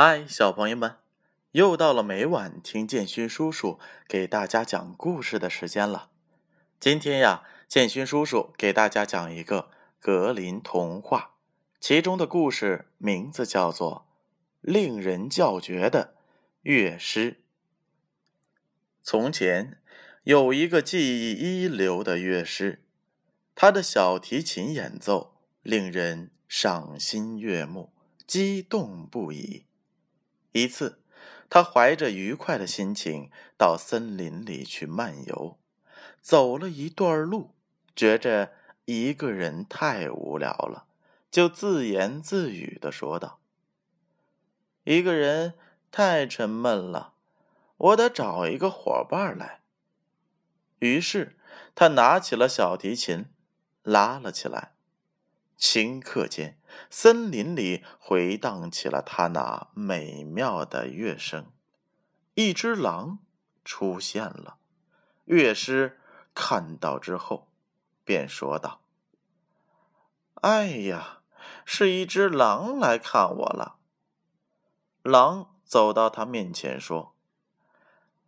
嗨，小朋友们，又到了每晚听建勋叔叔给大家讲故事的时间了。今天呀，建勋叔叔给大家讲一个格林童话，其中的故事名字叫做《令人叫绝的乐师》。从前有一个技艺一流的乐师，他的小提琴演奏令人赏心悦目，激动不已。一次，他怀着愉快的心情到森林里去漫游，走了一段路，觉着一个人太无聊了，就自言自语的说道：“一个人太沉闷了，我得找一个伙伴来。”于是，他拿起了小提琴，拉了起来。顷刻间，森林里回荡起了他那美妙的乐声。一只狼出现了，乐师看到之后，便说道：“哎呀，是一只狼来看我了。”狼走到他面前说：“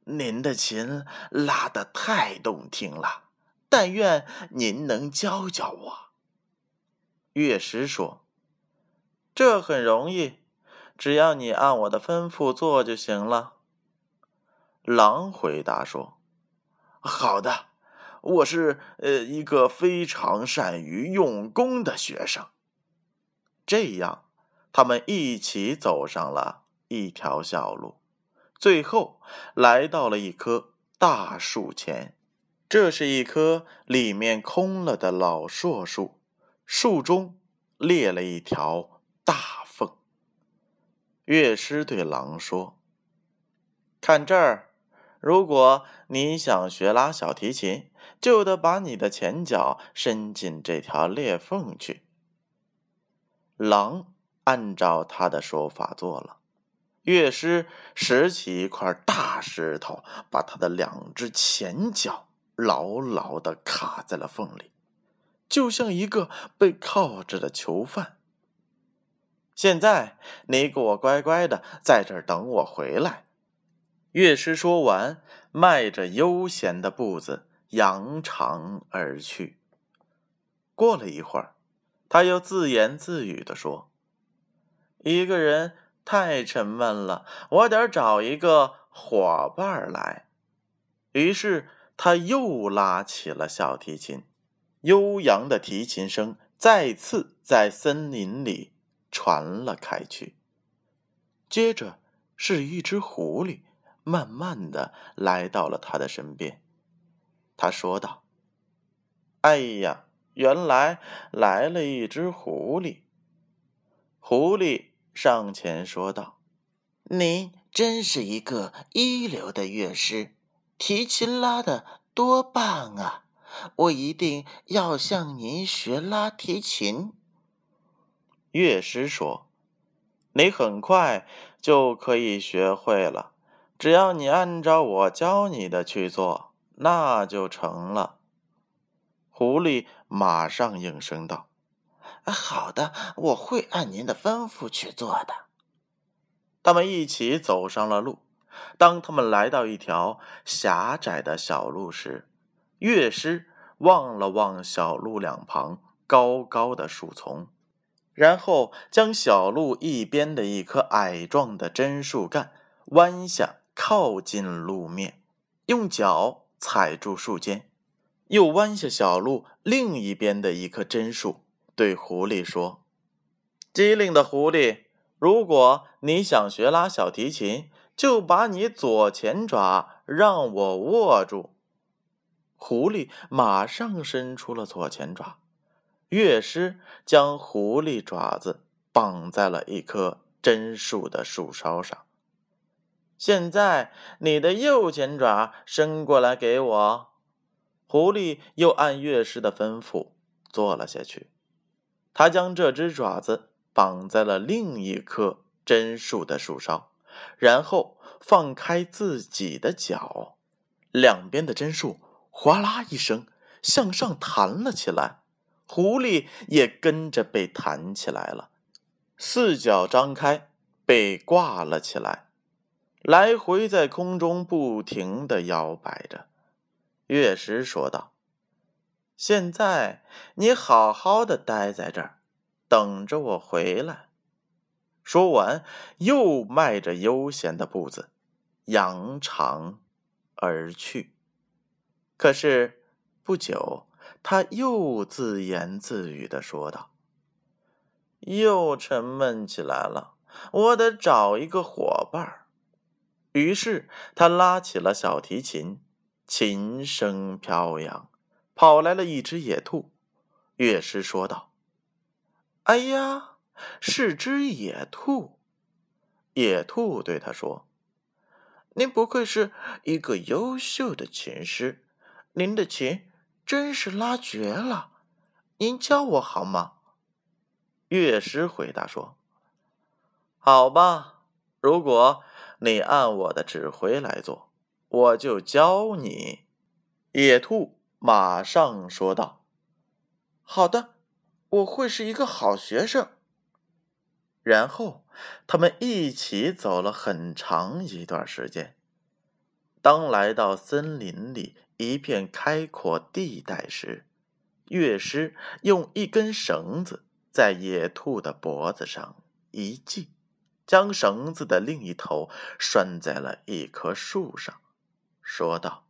您的琴拉得太动听了，但愿您能教教我。”乐师说：“这很容易，只要你按我的吩咐做就行了。”狼回答说：“好的，我是呃一个非常善于用功的学生。”这样，他们一起走上了一条小路，最后来到了一棵大树前。这是一棵里面空了的老硕树。树中裂了一条大缝。乐师对狼说：“看这儿，如果你想学拉小提琴，就得把你的前脚伸进这条裂缝去。”狼按照他的说法做了。乐师拾起一块大石头，把他的两只前脚牢牢的卡在了缝里。就像一个被铐着的囚犯。现在你给我乖乖的在这儿等我回来。”乐师说完，迈着悠闲的步子扬长而去。过了一会儿，他又自言自语的说：“一个人太沉闷了，我得找一个伙伴来。”于是他又拉起了小提琴。悠扬的提琴声再次在森林里传了开去。接着，是一只狐狸慢慢的来到了他的身边。他说道：“哎呀，原来来了一只狐狸。”狐狸上前说道：“您真是一个一流的乐师，提琴拉的多棒啊！”我一定要向您学拉提琴。乐师说：“你很快就可以学会了，只要你按照我教你的去做，那就成了。”狐狸马上应声道：“好的，我会按您的吩咐去做的。”他们一起走上了路。当他们来到一条狭窄的小路时，乐师望了望小路两旁高高的树丛，然后将小路一边的一棵矮壮的针树干弯下，靠近路面，用脚踩住树尖，又弯下小路另一边的一棵针树，对狐狸说：“机灵的狐狸，如果你想学拉小提琴，就把你左前爪让我握住。”狐狸马上伸出了左前爪，乐师将狐狸爪子绑在了一棵针树的树梢上。现在，你的右前爪伸过来给我。狐狸又按乐师的吩咐做了下去。他将这只爪子绑在了另一棵针树的树梢，然后放开自己的脚，两边的针树。哗啦一声，向上弹了起来，狐狸也跟着被弹起来了。四脚张开，被挂了起来，来回在空中不停的摇摆着。乐师说道：“现在你好好的待在这儿，等着我回来。”说完，又迈着悠闲的步子，扬长而去。可是不久，他又自言自语的说道：“又沉闷起来了，我得找一个伙伴。”于是他拉起了小提琴，琴声飘扬，跑来了一只野兔。乐师说道：“哎呀！”是只野兔。野兔对他说：“您不愧是一个优秀的琴师，您的琴真是拉绝了。您教我好吗？”乐师回答说：“好吧，如果你按我的指挥来做，我就教你。”野兔马上说道：“好的，我会是一个好学生。”然后，他们一起走了很长一段时间。当来到森林里一片开阔地带时，乐师用一根绳子在野兔的脖子上一系，将绳子的另一头拴在了一棵树上，说道：“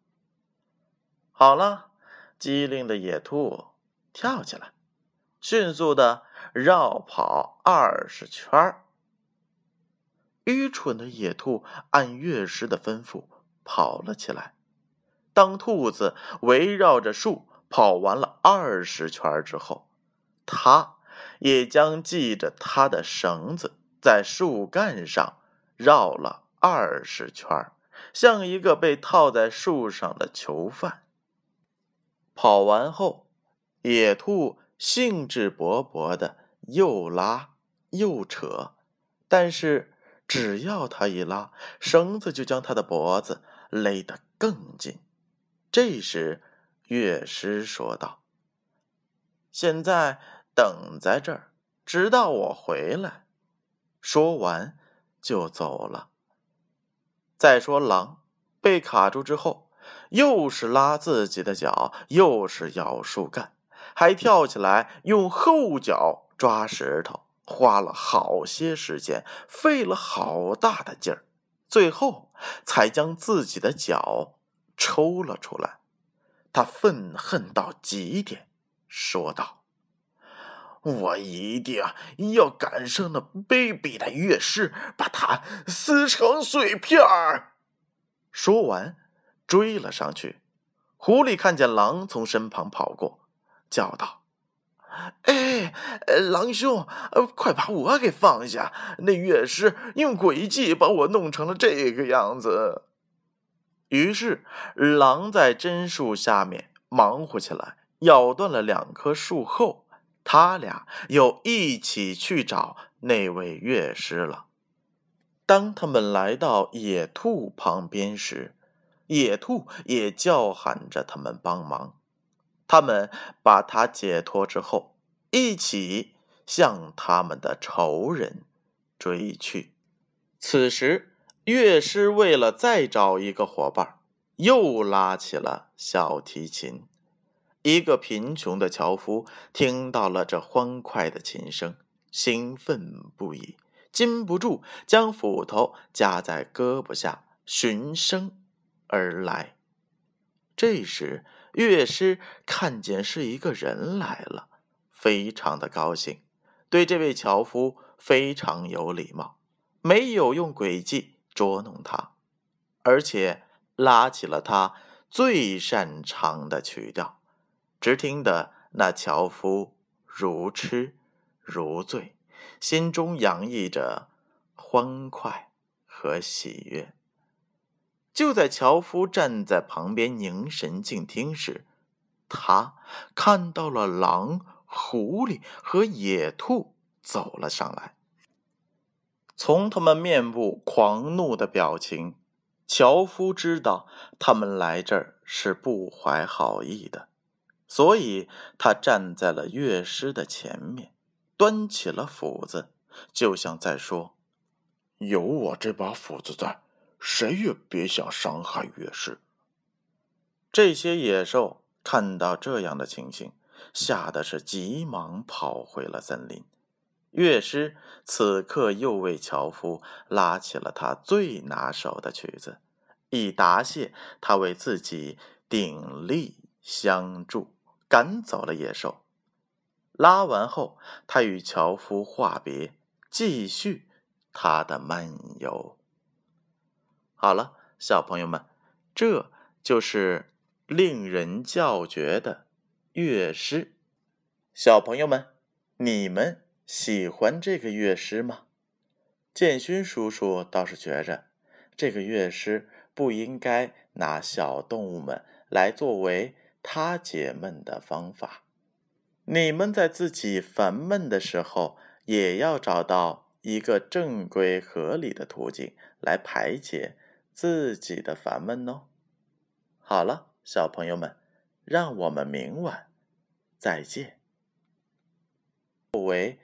好了，机灵的野兔，跳起来，迅速的。”绕跑二十圈。愚蠢的野兔按乐师的吩咐跑了起来。当兔子围绕着树跑完了二十圈之后，它也将系着它的绳子在树干上绕了二十圈，像一个被套在树上的囚犯。跑完后，野兔兴致勃勃的。又拉又扯，但是只要它一拉，绳子就将它的脖子勒得更紧。这时，乐师说道：“现在等在这儿，直到我回来。”说完就走了。再说狼被卡住之后，又是拉自己的脚，又是咬树干，还跳起来用后脚。抓石头花了好些时间，费了好大的劲儿，最后才将自己的脚抽了出来。他愤恨到极点，说道：“我一定要赶上那卑鄙的乐师，把他撕成碎片。”说完，追了上去。狐狸看见狼从身旁跑过，叫道。哎，狼兄，快把我给放下！那乐师用诡计把我弄成了这个样子。于是，狼在针树下面忙活起来，咬断了两棵树后，他俩又一起去找那位乐师了。当他们来到野兔旁边时，野兔也叫喊着他们帮忙。他们把他解脱之后，一起向他们的仇人追去。此时，乐师为了再找一个伙伴，又拉起了小提琴。一个贫穷的樵夫听到了这欢快的琴声，兴奋不已，禁不住将斧头夹在胳膊下，循声而来。这时，乐师看见是一个人来了，非常的高兴，对这位樵夫非常有礼貌，没有用诡计捉弄他，而且拉起了他最擅长的曲调，只听得那樵夫如痴如醉，心中洋溢着欢快和喜悦。就在樵夫站在旁边凝神静听时，他看到了狼、狐狸和野兔走了上来。从他们面部狂怒的表情，樵夫知道他们来这儿是不怀好意的，所以他站在了乐师的前面，端起了斧子，就像在说：“有我这把斧子在，谁也别想伤害乐师。这些野兽看到这样的情形，吓得是急忙跑回了森林。乐师此刻又为樵夫拉起了他最拿手的曲子，以答谢他为自己鼎力相助，赶走了野兽。拉完后，他与樵夫话别，继续他的漫游。好了，小朋友们，这就是令人叫绝的乐师。小朋友们，你们喜欢这个乐师吗？建勋叔叔倒是觉着，这个乐师不应该拿小动物们来作为他解闷的方法。你们在自己烦闷的时候，也要找到一个正规合理的途径来排解自己的烦闷哦。好了，小朋友们，让我们明晚再见。作为